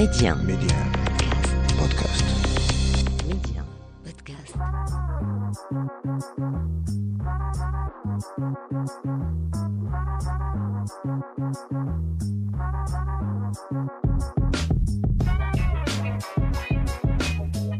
Média. Média. Podcast. Média. Podcast.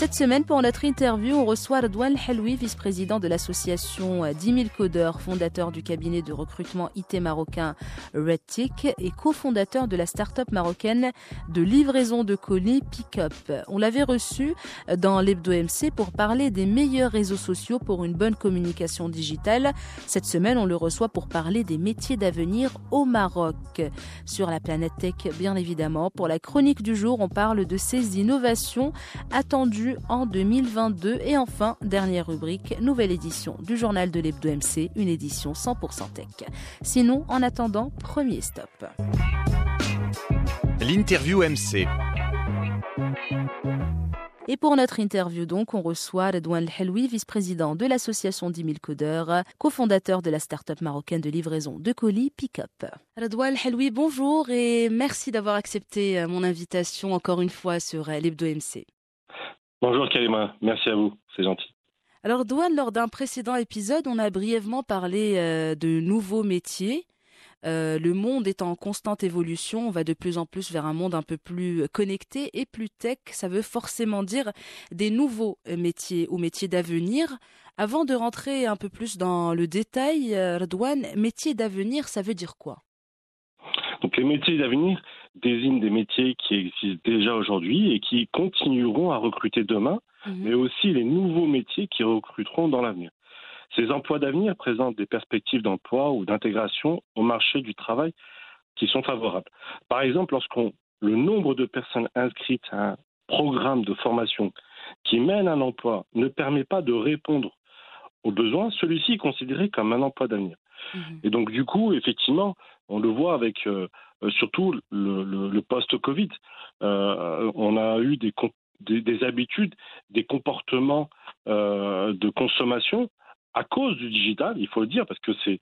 Cette semaine, pour notre interview, on reçoit Redouane Helwi, vice-président de l'association euh, 10 000 codeurs, fondateur du cabinet de recrutement IT marocain RedTick et cofondateur de la start-up marocaine de livraison de colis Pickup. On l'avait reçu euh, dans l'Hebdo MC pour parler des meilleurs réseaux sociaux pour une bonne communication digitale. Cette semaine, on le reçoit pour parler des métiers d'avenir au Maroc. Sur la planète tech, bien évidemment. Pour la chronique du jour, on parle de ces innovations attendues en 2022. Et enfin, dernière rubrique, nouvelle édition du journal de l'Hebdo MC, une édition 100% tech. Sinon, en attendant, premier stop. L'interview MC Et pour notre interview, donc, on reçoit Redouane Helwi, vice-président de l'association 10 000 codeurs, cofondateur de la start-up marocaine de livraison de colis Pickup. Redouane Helwi, bonjour et merci d'avoir accepté euh, mon invitation encore une fois sur euh, l'Hebdo MC. Bonjour Kalima, merci à vous, c'est gentil. Alors, Douane, lors d'un précédent épisode, on a brièvement parlé euh, de nouveaux métiers. Euh, le monde est en constante évolution, on va de plus en plus vers un monde un peu plus connecté et plus tech. Ça veut forcément dire des nouveaux euh, métiers ou métiers d'avenir. Avant de rentrer un peu plus dans le détail, Redouane, métier d'avenir, ça veut dire quoi? Donc les métiers d'avenir désignent des métiers qui existent déjà aujourd'hui et qui continueront à recruter demain, mais aussi les nouveaux métiers qui recruteront dans l'avenir. Ces emplois d'avenir présentent des perspectives d'emploi ou d'intégration au marché du travail qui sont favorables. Par exemple, lorsqu'on le nombre de personnes inscrites à un programme de formation qui mène à un emploi ne permet pas de répondre aux besoins, celui-ci est considéré comme un emploi d'avenir. Mhm. Et donc, du coup, effectivement, on le voit avec euh, euh, surtout le, le- le post-Covid. Euh, on a eu des, com- des, des habitudes, des comportements euh, de consommation à cause du digital, il faut le dire, parce que c'est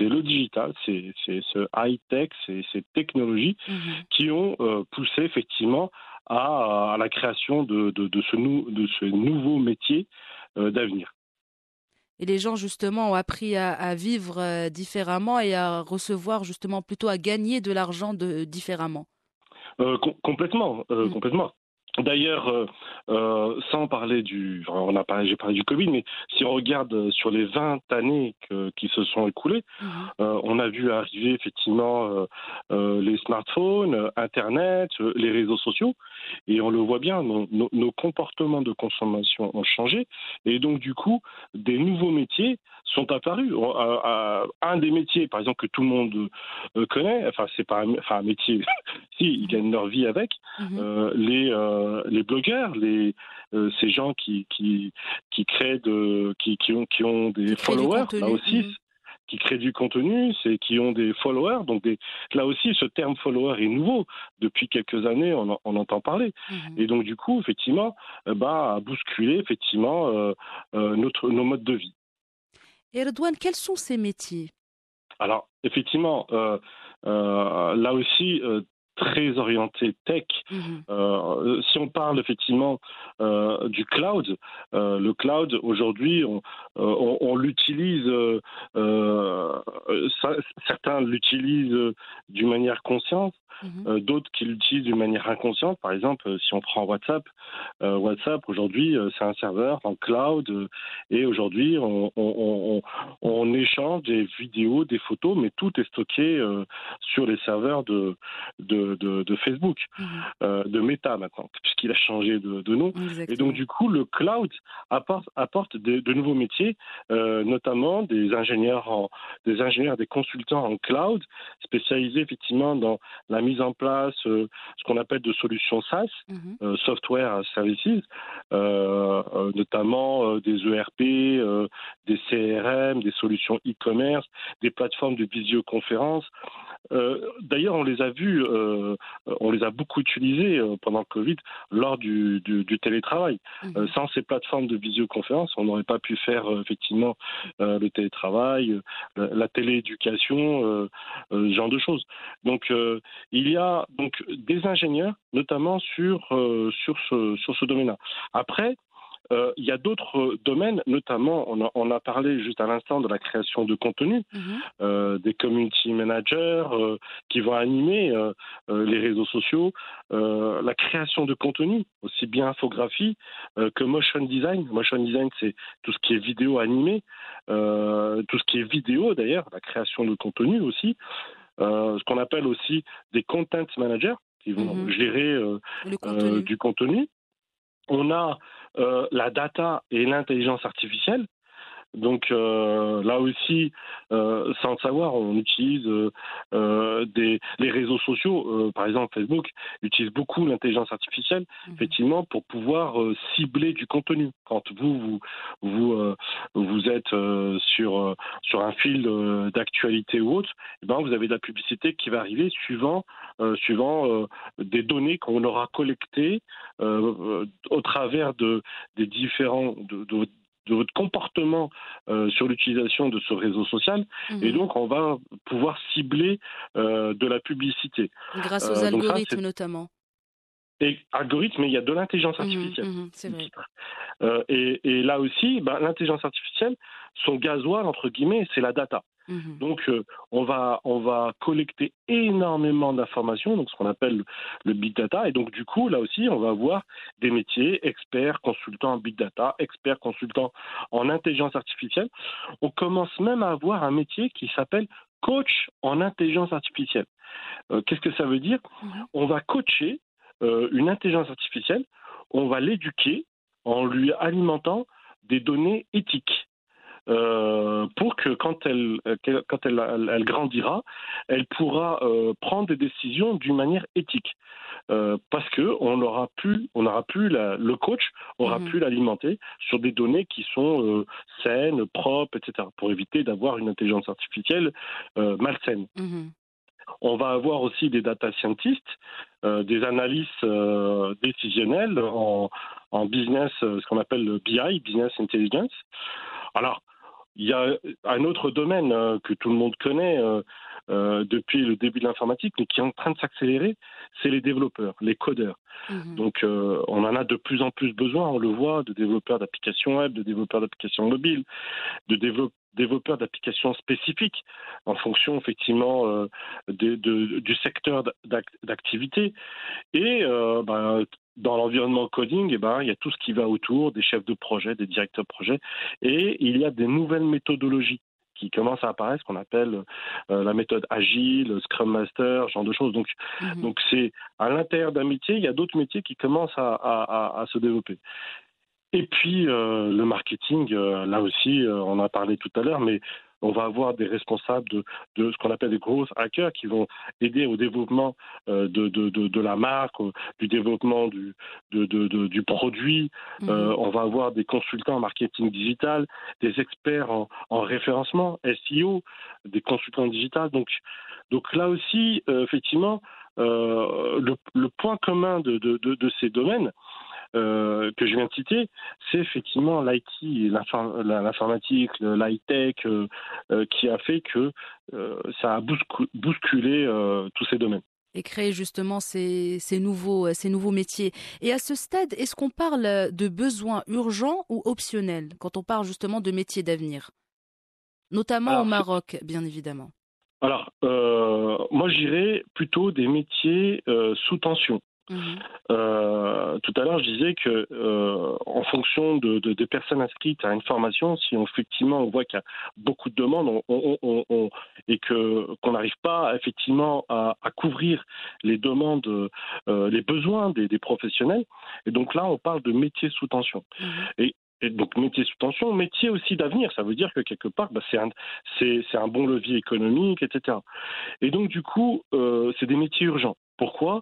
le digital, c'est ce high-tech, c'est ces technologies Mhm. qui ont poussé effectivement à, à la création de, de, de ce, nou, de ce nouveau métier d'avenir. Et les gens, justement, ont appris à, à vivre euh, différemment et à recevoir, justement, plutôt à gagner de l'argent de, différemment. Euh, com- complètement, euh, Mm. complètement. D'ailleurs, euh, euh, sans parler du, enfin, on a parlé, j'ai parlé du Covid, mais si on regarde euh, sur les 20 années que- qui se sont écoulées, Mhm. euh, on a vu arriver effectivement les smartphones, Internet, les réseaux sociaux, et on le voit bien, nos, nos- nos comportements de consommation ont changé, et donc du coup, des nouveaux métiers sont apparus. Un des métiers, par exemple, que tout le monde connaît, enfin c'est pas un, enfin, un métier, si ils gagnent leur vie avec, Mhm. les euh, les blogueurs, les euh, ces gens qui qui qui créent de qui qui ont qui ont des followers là aussi mhm. qui créent du contenu, c'est qui ont des followers. Donc des, là aussi, ce terme follower est nouveau. Depuis quelques années, on, en- on entend parler. Mhm. Et donc du coup, effectivement, euh, bah, a bousculé effectivement euh, notre nos modes de vie. Et Redouane, quels sont ces métiers? Alors effectivement, euh, euh, là aussi. euh, très orienté tech. Mhm. Euh, si on parle effectivement euh, du cloud, euh, le cloud aujourd'hui, on, on, on l'utilise, certains l'utilisent d'une manière consciente, Mhm. d'autres qui l'utilisent d'une manière inconsciente. Par exemple, si on prend WhatsApp, WhatsApp aujourd'hui c'est un serveur en cloud et aujourd'hui on, échange des vidéos, des photos, mais tout est stocké sur les serveurs de, de, de, de Facebook, Mhm. euh, de Meta maintenant, puisqu'il a changé de, de nom. Et donc, du coup, le cloud apporte, apporte de, de nouveaux métiers, euh, notamment des ingénieurs, en, des ingénieurs, des consultants en cloud, spécialisés effectivement dans la mise en place, euh, ce qu'on appelle de solutions SaaS, Mhm. euh, Software Services, notamment des ERP, des CRM, des solutions e-commerce, des plateformes de visioconférence, d'ailleurs, on les a vus, euh, on les a beaucoup utilisés euh, pendant le Covid lors du, télétravail. Mhm. sans ces plateformes de visioconférence, on n'aurait pas pu faire effectivement le télétravail, la télééducation, ce genre de choses. Donc, il y a donc des ingénieurs, notamment sur sur ce sur ce domaine-là. Après, euh, il y a d'autres euh, domaines, notamment, on a, parlé juste à l'instant de la création de contenu, mhm. euh, des community managers qui vont animer les réseaux sociaux, la création de contenu, aussi bien infographie que motion design. Motion design, c'est tout ce qui est vidéo animé, tout ce qui est vidéo d'ailleurs, la création de contenu aussi. ce qu'on appelle aussi des content managers qui vont mhm. gérer du contenu. On a euh, la data et l'intelligence artificielle. Donc euh, là aussi, euh, sans le savoir, on utilise des, les réseaux sociaux, par exemple Facebook, utilise beaucoup l'intelligence artificielle, mhm. effectivement, pour pouvoir cibler du contenu. Quand vous vous vous, êtes sur sur un fil d'actualité ou autre, eh ben vous avez de la publicité qui va arriver suivant suivant des données qu'on aura collectées au travers de des différents de, votre comportement euh, sur l'utilisation de ce réseau social. Mhm. Et donc, on va pouvoir cibler euh, de la publicité. Grâce aux euh, algorithmes, notamment. Et algorithmes, il y a de l'intelligence mhm, artificielle. C'est vrai. et, là aussi, ben, l'intelligence artificielle, son gasoil, entre guillemets, c'est la data. Mhm. Donc, euh, on, va, on va collecter énormément d'informations, donc ce qu'on appelle le big data. Et donc, du coup, là aussi, on va avoir des métiers, experts, consultants en big data, experts, consultants en intelligence artificielle. On commence même à avoir un métier qui s'appelle coach en intelligence artificielle. Euh, qu'est-ce que ça veut dire? On va coacher euh, une intelligence artificielle, on va l'éduquer en lui alimentant des données éthiques. Euh, pour que quand elle quand elle, elle, grandira, elle pourra euh, prendre des décisions d'une manière éthique. Euh, parce que on aura pu, on aura pu le coach aura mhm. pu l'alimenter sur des données qui sont saines, propres, etc. Pour éviter d'avoir une intelligence artificielle malsaine. Mhm. On va avoir aussi des data scientists, des analystes décisionnels en, en business, ce qu'on appelle le BI, business intelligence. Alors, il y a un autre domaine euh, que tout le monde connaît euh, euh, depuis le début de l'informatique, mais qui est en train de s'accélérer, c'est les développeurs, les codeurs. Mhm. Donc, on en a de plus en plus besoin, on le voit, de développeurs d'applications web, de développeurs d'applications mobiles, de développeurs d'applications spécifiques en fonction effectivement du secteur d'activité. Et ben, dans l'environnement coding, eh ben, il y a tout ce qui va autour des chefs de projet, des directeurs de projet, et il y a des nouvelles méthodologies qui commencent à apparaître, ce qu'on appelle euh, la méthode agile, Scrum Master, ce genre de choses. Donc, mhm. donc c'est à l'intérieur d'un métier, il y a d'autres métiers qui commencent à, se développer. Et puis euh, le marketing, euh, là aussi, on en a parlé tout à l'heure, mais on va avoir des responsables de, ce qu'on appelle des gros hackers qui vont aider au développement euh, de, la marque, du développement du, du produit. Mhm. Euh, on va avoir des consultants en marketing digital, des experts en, référencement, SEO, des consultants digital. Donc, donc là aussi, euh, effectivement, le, le, point commun de, ces domaines, euh, que je viens de citer, c'est effectivement l'IT, l'informatique, l'high-tech, euh, euh, qui a fait que ça a bousculé tous ces domaines et créer justement ces, nouveaux, ces nouveaux métiers. Et à ce stade, est-ce qu'on parle de besoins urgents ou optionnels quand on parle justement de métiers d'avenir? Notamment au Maroc, bien évidemment. Alors, moi, j'irais plutôt des métiers sous tension. Euh, tout à l'heure, je disais que euh, en fonction de, des personnes inscrites à une formation, si effectivement on voit qu'il y a beaucoup de demandes et que qu'on n'arrive pas effectivement à, couvrir les demandes, euh, les besoins des, professionnels, et donc là on parle de métiers sous tension. Mhm. Et, donc métier sous tension, métier aussi d'avenir. Ça veut dire que quelque part, bah, c'est un, un, bon levier économique, etc. Et donc du coup, c'est des métiers urgents. Pourquoi?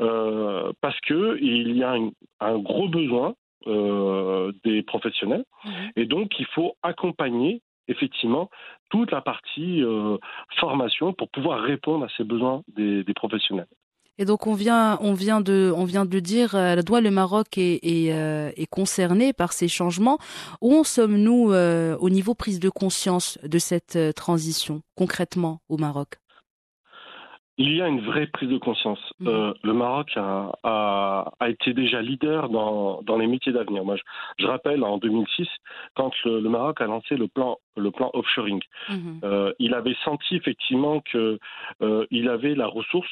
Euh, Parce qu'il y a un, gros besoin euh, des professionnels mhm. et donc il faut accompagner effectivement toute la partie formation pour pouvoir répondre à ces besoins des professionnels. Et donc on vient, on vient de, on vient de dire, euh, le Maroc est, est, euh, est, concerné par ces changements. Où en sommes-nous euh, au niveau prise de conscience de cette euh, transition concrètement au Maroc? Il y a une vraie prise de conscience. Mhm. Euh, le Maroc a, a, a, été déjà leader dans, dans les métiers d'avenir. Moi, je, je, rappelle en 2006, quand le, le, Maroc a lancé le plan, le plan offshoring, mhm. euh, il avait senti effectivement que euh, il avait la ressource,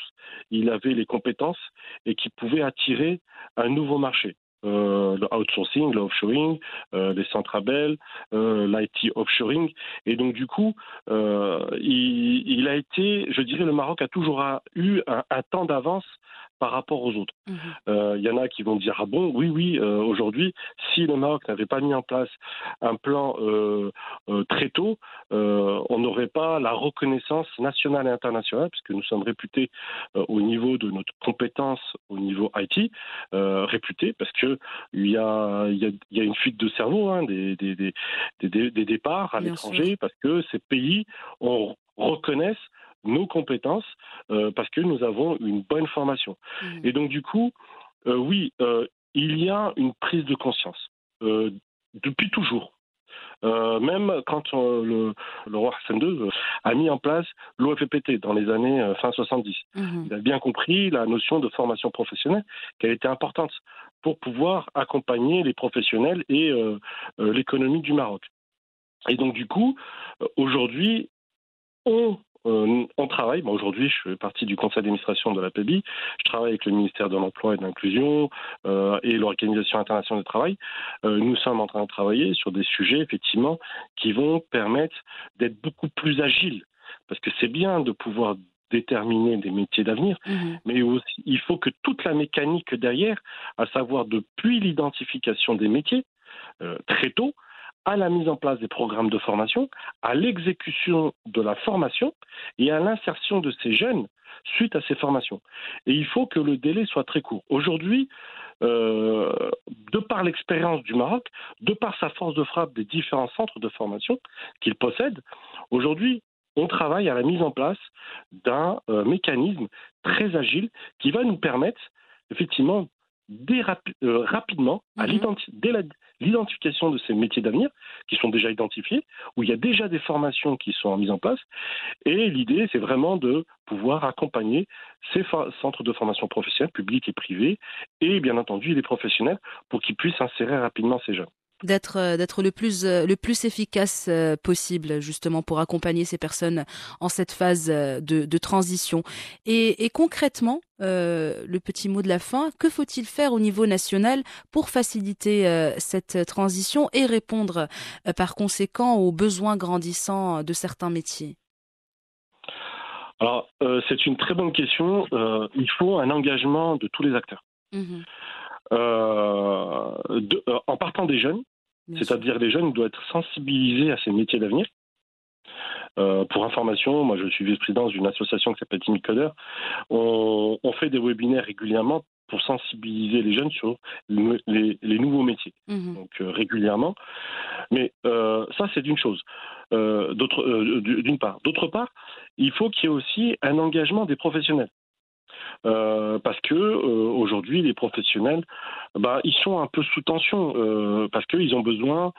il avait les compétences et qu'il pouvait attirer un nouveau marché euh, le outsourcing, le offshoring, euh, les centrabelles, euh, l'IT offshoring. Et donc, du coup, euh, il, il, a été, je dirais, le Maroc a toujours eu un, un temps d'avance par rapport aux autres. Il mhm. euh, y en a qui vont dire ah bon oui oui euh, aujourd'hui si le Maroc n'avait pas mis en place un plan euh, très tôt on n'aurait pas la reconnaissance nationale et internationale puisque nous sommes réputés au niveau de notre compétence au niveau IT réputés parce que il y a il y a, y a une fuite de cerveau hein, des, des, des, des, des départs à l'étranger parce que ces pays on reconnaissent nos compétences euh, parce que nous avons une bonne formation. Mmh. Et donc du coup, euh, oui, euh, il y a une prise de conscience depuis toujours. Même quand le, le, roi Hassan II a mis en place l'OFPT dans les années fin 70. Mmh. Il a bien compris la notion de formation professionnelle a été importante pour pouvoir accompagner les professionnels et l'économie du Maroc. Et donc du coup, aujourd'hui, on euh, on travaille, bon, aujourd'hui je fais partie du conseil d'administration de la PEBI, je travaille avec le ministère de l'Emploi et de l'Inclusion euh, et l'Organisation internationale du travail. Euh, nous sommes en train de travailler sur des sujets effectivement qui vont permettre d'être beaucoup plus agiles, parce que c'est bien de pouvoir déterminer des métiers d'avenir, mmh. mais aussi il faut que toute la mécanique derrière, à savoir depuis l'identification des métiers, euh, très tôt, à la mise en place des programmes de formation, à l'exécution de la formation et à l'insertion de ces jeunes suite à ces formations. Et il faut que le délai soit très court. Aujourd'hui, euh, de par l'expérience du Maroc, de par sa force de frappe des différents centres de formation qu'il possède, aujourd'hui, on travaille à la mise en place d'un euh, mécanisme très agile qui va nous permettre effectivement rapi euh, rapidement, mm -hmm. dès l'identification de ces métiers d'avenir, qui sont déjà identifiés, où il y a déjà des formations qui sont mises en place. Et l'idée, c'est vraiment de pouvoir accompagner ces centres de formation professionnelle, publics et privés, et bien entendu les professionnels, pour qu'ils puissent insérer rapidement ces jeunes d'être euh, d'être le plus euh, le plus efficace euh, possible justement pour accompagner ces personnes en cette phase de, de transition. Et, et concrètement euh, le petit mot de la fin que faut-il faire au niveau national pour faciliter euh, cette transition et répondre euh, par conséquent aux besoins grandissants de certains métiers? Alors c'est une très bonne question. Il faut un engagement de tous les acteurs. Mmh. Euh, de, euh, en partant des jeunes, c'est-à-dire les jeunes doivent être sensibilisés à ces métiers d'avenir. Euh, pour information, moi je suis vice-président d'une association qui s'appelle Timicodeur. On, on fait des webinaires régulièrement pour sensibiliser les jeunes sur le, les, les, nouveaux métiers, mmh. donc euh, régulièrement. Mais euh, ça, c'est d'une chose, d'une part. D'autre part, il faut qu'il y ait aussi un engagement des professionnels. Euh, parce que euh, aujourd'hui les professionnels, bah, ils sont un peu sous tension euh, parce qu'ils ont besoin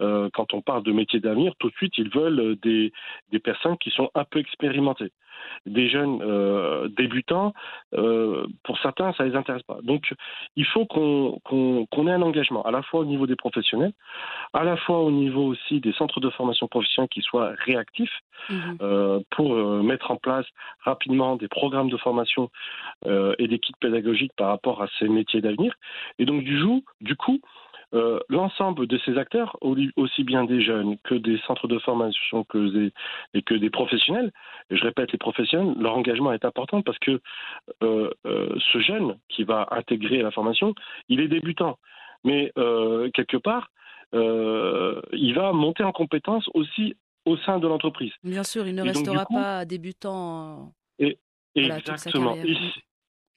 euh, quand on parle de métiers d'avenir, tout de suite, ils veulent des, des, personnes qui sont un peu expérimentées. Des jeunes euh, débutants, euh, pour certains, ça les intéresse pas. Donc, il faut qu'on qu qu ait un engagement, à la fois au niveau des professionnels, à la fois au niveau aussi des centres de formation professionnelle qui soient réactifs mmh. euh, pour euh, mettre en place rapidement des programmes de formation euh, et des kits pédagogiques par rapport à ces métiers d'avenir. Et donc, du, coup, du coup, euh, l'ensemble de ces acteurs, aussi bien des jeunes que des centres de formation que des, et que des professionnels, et je répète les professionnels, leur engagement est important parce que euh, euh, ce jeune qui va intégrer la formation, il est débutant, mais quelque part, il va monter en compétence aussi au sein de l'entreprise. Bien sûr, il ne et restera coup, pas débutant. Et, voilà, exactement.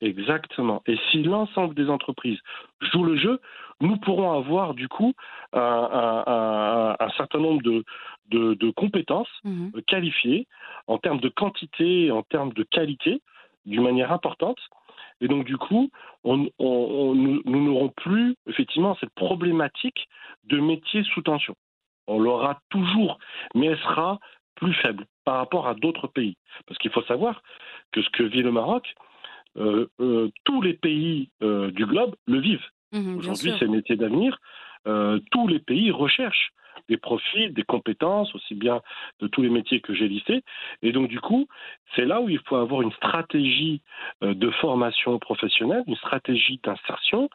Exactement. Et si l'ensemble des entreprises jouent le jeu, nous pourrons avoir du coup un, un, un, un certain nombre de, de, compétences mhm. qualifiées en termes de quantité, en termes de qualité, d'une manière importante. Et donc, du coup, nous n'aurons plus effectivement cette problématique de métier sous tension. On l'aura toujours, mais elle sera plus faible par rapport à d'autres pays. Parce qu'il faut savoir que ce que vit le Maroc, tous les pays euh, du globe le vivent. Mhm, Aujourd'hui, c'est métier d'avenir. tous les pays recherchent des profils, des compétences, aussi bien de tous les métiers que j'ai listés. Et donc, du coup, c'est là où il faut avoir une stratégie de formation professionnelle, une stratégie d'insertion,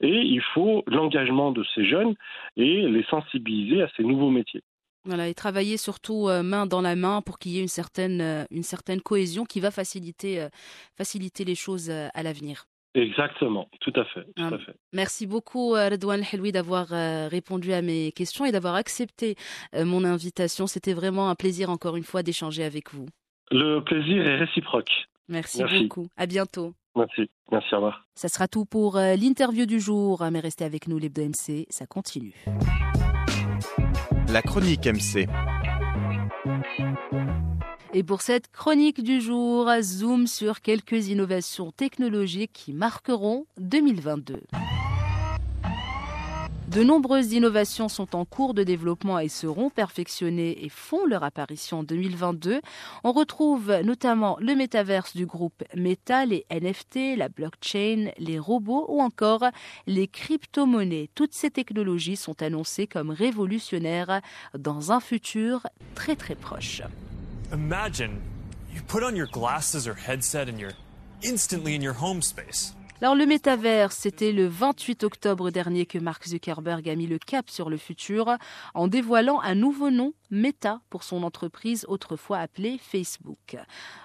et il faut l'engagement de ces jeunes et les sensibiliser à ces nouveaux métiers. Voilà, et travailler surtout euh, main dans la main pour qu'il y ait une certaine, euh, une certaine cohésion qui va faciliter, euh, faciliter les choses à l'avenir. Exactement, tout à fait. Tout à fait. Merci beaucoup Redouane Helwi d'avoir répondu à mes questions et d'avoir accepté mon invitation. C'était vraiment un plaisir encore une fois d'échanger avec vous. Le plaisir est réciproque. Merci, beaucoup. À bientôt. Merci. Merci, au revoir. Ça sera tout pour l'interview du jour. Mais restez avec nous, l'Hebdo MC, ça continue la chronique MC. Et pour cette chronique du jour, zoom sur quelques innovations technologiques qui marqueront 2022. De nombreuses innovations sont en cours de développement et seront perfectionnées et font leur apparition en 2022. On retrouve notamment le métaverse du groupe Meta, les NFT, la blockchain, les robots ou encore les crypto-monnaies. Toutes ces technologies sont annoncées comme révolutionnaires dans un futur très très proche. Imagine you put on your glasses or headset and you're instantly in your home space. Alors le métavers, c'était le 28 octobre dernier que Mark Zuckerberg a mis le cap sur le futur en dévoilant un nouveau nom Meta pour son entreprise autrefois appelée Facebook.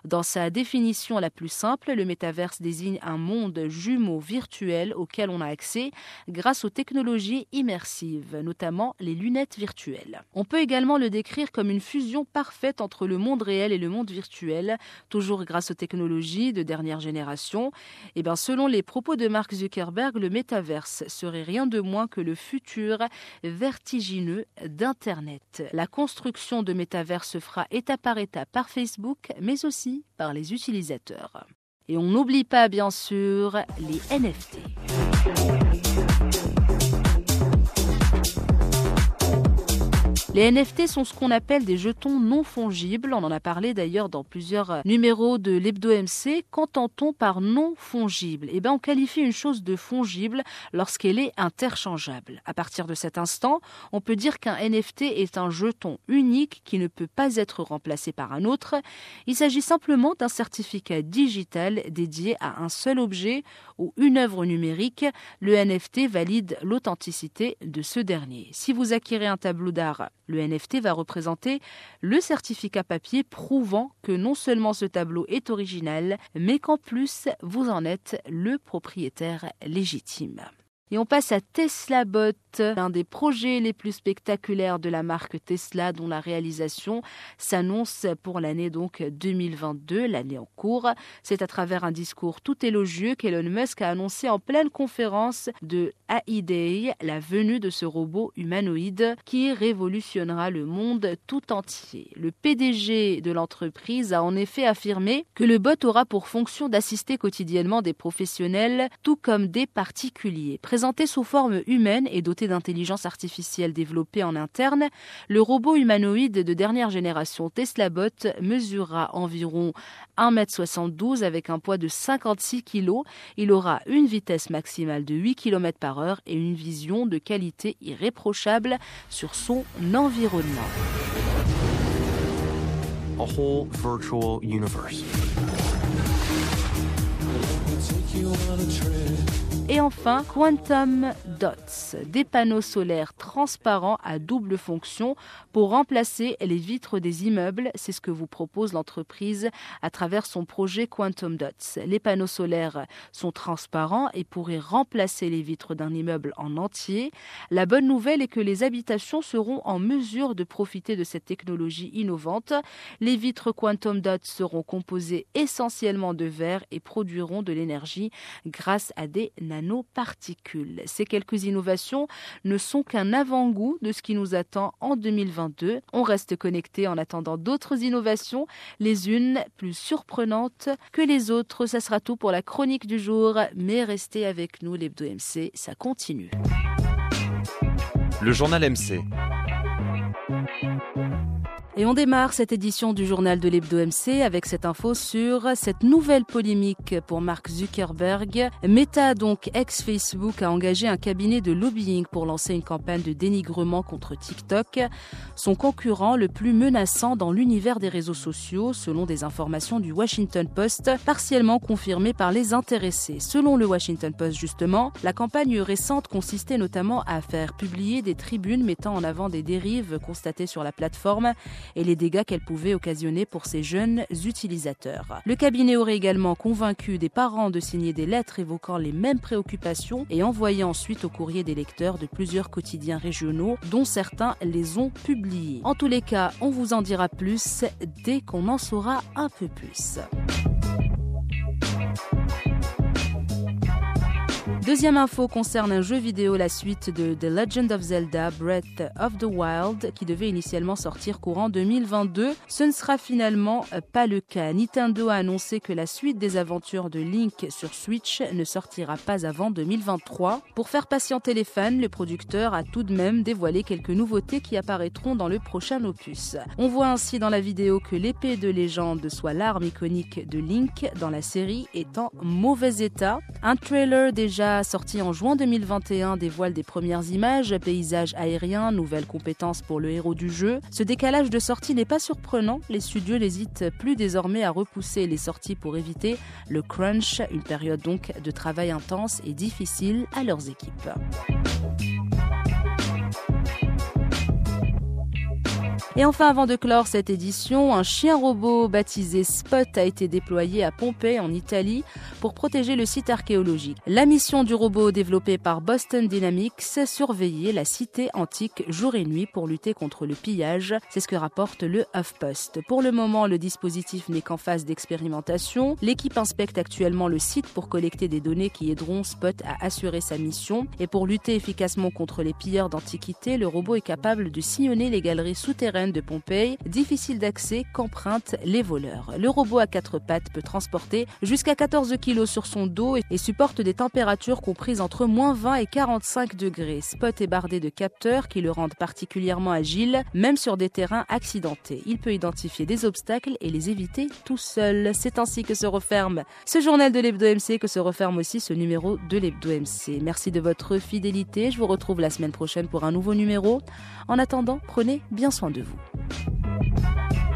Dans sa définition la plus simple, le métaverse désigne un monde jumeau virtuel auquel on a accès grâce aux technologies immersives, notamment les lunettes virtuelles. On peut également le décrire comme une fusion parfaite entre le monde réel et le monde virtuel, toujours grâce aux technologies de dernière génération. Et eh bien, selon les propos de Mark Zuckerberg, le métaverse serait rien de moins que le futur vertigineux d'Internet. La construction de métavers se fera étape par étape par Facebook, mais aussi par les utilisateurs. Et on n'oublie pas bien sûr les NFT. Les NFT sont ce qu'on appelle des jetons non fongibles. On en a parlé d'ailleurs dans plusieurs euh, numéros de l'Hebdo MC. Qu'entend-on par non fongible? Eh bien, on qualifie une chose de fongible lorsqu'elle est interchangeable. À partir de cet instant, on peut dire qu'un NFT est un jeton unique qui ne peut pas être remplacé par un autre. Il s'agit simplement d'un certificat digital dédié à un seul objet ou une œuvre numérique. Le NFT valide l'authenticité de ce dernier. Si vous acquérez un tableau d'art le NFT va représenter le certificat papier prouvant que non seulement ce tableau est original, mais qu'en plus vous en êtes le propriétaire légitime. Et on passe à Tesla Bot, l'un des projets les plus spectaculaires de la marque Tesla, dont la réalisation s'annonce pour l'année donc 2022, l'année en cours. C'est à travers un discours tout élogieux qu'Elon Musk a annoncé en pleine conférence de AI Day la venue de ce robot humanoïde qui révolutionnera le monde tout entier. Le PDG de l'entreprise a en effet affirmé que le bot aura pour fonction d'assister quotidiennement des professionnels, tout comme des particuliers. Présenté sous forme humaine et doté d'intelligence artificielle développée en interne, le robot humanoïde de dernière génération Tesla Bot mesurera environ 1m72 avec un poids de 56 kg. Il aura une vitesse maximale de 8 km par heure et une vision de qualité irréprochable sur son environnement. A whole virtual universe. Et enfin, Quantum Dots, des panneaux solaires transparents à double fonction pour remplacer les vitres des immeubles. C'est ce que vous propose l'entreprise à travers son projet Quantum Dots. Les panneaux solaires sont transparents et pourraient remplacer les vitres d'un immeuble en entier. La bonne nouvelle est que les habitations seront en mesure de profiter de cette technologie innovante. Les vitres Quantum Dots seront composées essentiellement de verre et produiront de l'énergie grâce à des nanoparticules. Ces quelques innovations ne sont qu'un avant-goût de ce qui nous attend en 2022. On reste connecté en attendant d'autres innovations, les unes plus surprenantes que les autres. Ça sera tout pour la chronique du jour, mais restez avec nous, l'Hebdo MC, ça continue. Le journal MC. Et on démarre cette édition du journal de l'Hebdo MC avec cette info sur cette nouvelle polémique pour Mark Zuckerberg. Meta, donc ex-Facebook, a engagé un cabinet de lobbying pour lancer une campagne de dénigrement contre TikTok, son concurrent le plus menaçant dans l'univers des réseaux sociaux, selon des informations du Washington Post, partiellement confirmées par les intéressés. Selon le Washington Post, justement, la campagne récente consistait notamment à faire publier des tribunes mettant en avant des dérives constatées sur la plateforme et les dégâts qu'elle pouvait occasionner pour ces jeunes utilisateurs. Le cabinet aurait également convaincu des parents de signer des lettres évoquant les mêmes préoccupations et envoyé ensuite au courrier des lecteurs de plusieurs quotidiens régionaux, dont certains les ont publiés. En tous les cas, on vous en dira plus dès qu'on en saura un peu plus. Deuxième info concerne un jeu vidéo, la suite de The Legend of Zelda Breath of the Wild, qui devait initialement sortir courant 2022. Ce ne sera finalement pas le cas. Nintendo a annoncé que la suite des aventures de Link sur Switch ne sortira pas avant 2023. Pour faire patienter les fans, le producteur a tout de même dévoilé quelques nouveautés qui apparaîtront dans le prochain opus. On voit ainsi dans la vidéo que l'épée de légende, soit l'arme iconique de Link dans la série, est en mauvais état. Un trailer déjà sorti en juin 2021, dévoile des premières images, paysages aériens, nouvelles compétences pour le héros du jeu. Ce décalage de sortie n'est pas surprenant, les studios n'hésitent plus désormais à repousser les sorties pour éviter le crunch, une période donc de travail intense et difficile à leurs équipes. Et enfin, avant de clore cette édition, un chien robot baptisé Spot a été déployé à Pompée, en Italie, pour protéger le site archéologique. La mission du robot développé par Boston Dynamics, surveiller la cité antique jour et nuit pour lutter contre le pillage. C'est ce que rapporte le HuffPost. Pour le moment, le dispositif n'est qu'en phase d'expérimentation. L'équipe inspecte actuellement le site pour collecter des données qui aideront Spot à assurer sa mission. Et pour lutter efficacement contre les pilleurs d'antiquités, le robot est capable de sillonner les galeries souterraines de Pompéi, difficile d'accès qu'empruntent les voleurs. Le robot à quatre pattes peut transporter jusqu'à 14 kg sur son dos et supporte des températures comprises entre moins 20 et 45 degrés. Spot est bardé de capteurs qui le rendent particulièrement agile, même sur des terrains accidentés. Il peut identifier des obstacles et les éviter tout seul. C'est ainsi que se referme ce journal de l'Hebdo MC, que se referme aussi ce numéro de l'Hebdo MC. Merci de votre fidélité. Je vous retrouve la semaine prochaine pour un nouveau numéro. En attendant, prenez bien soin de vous.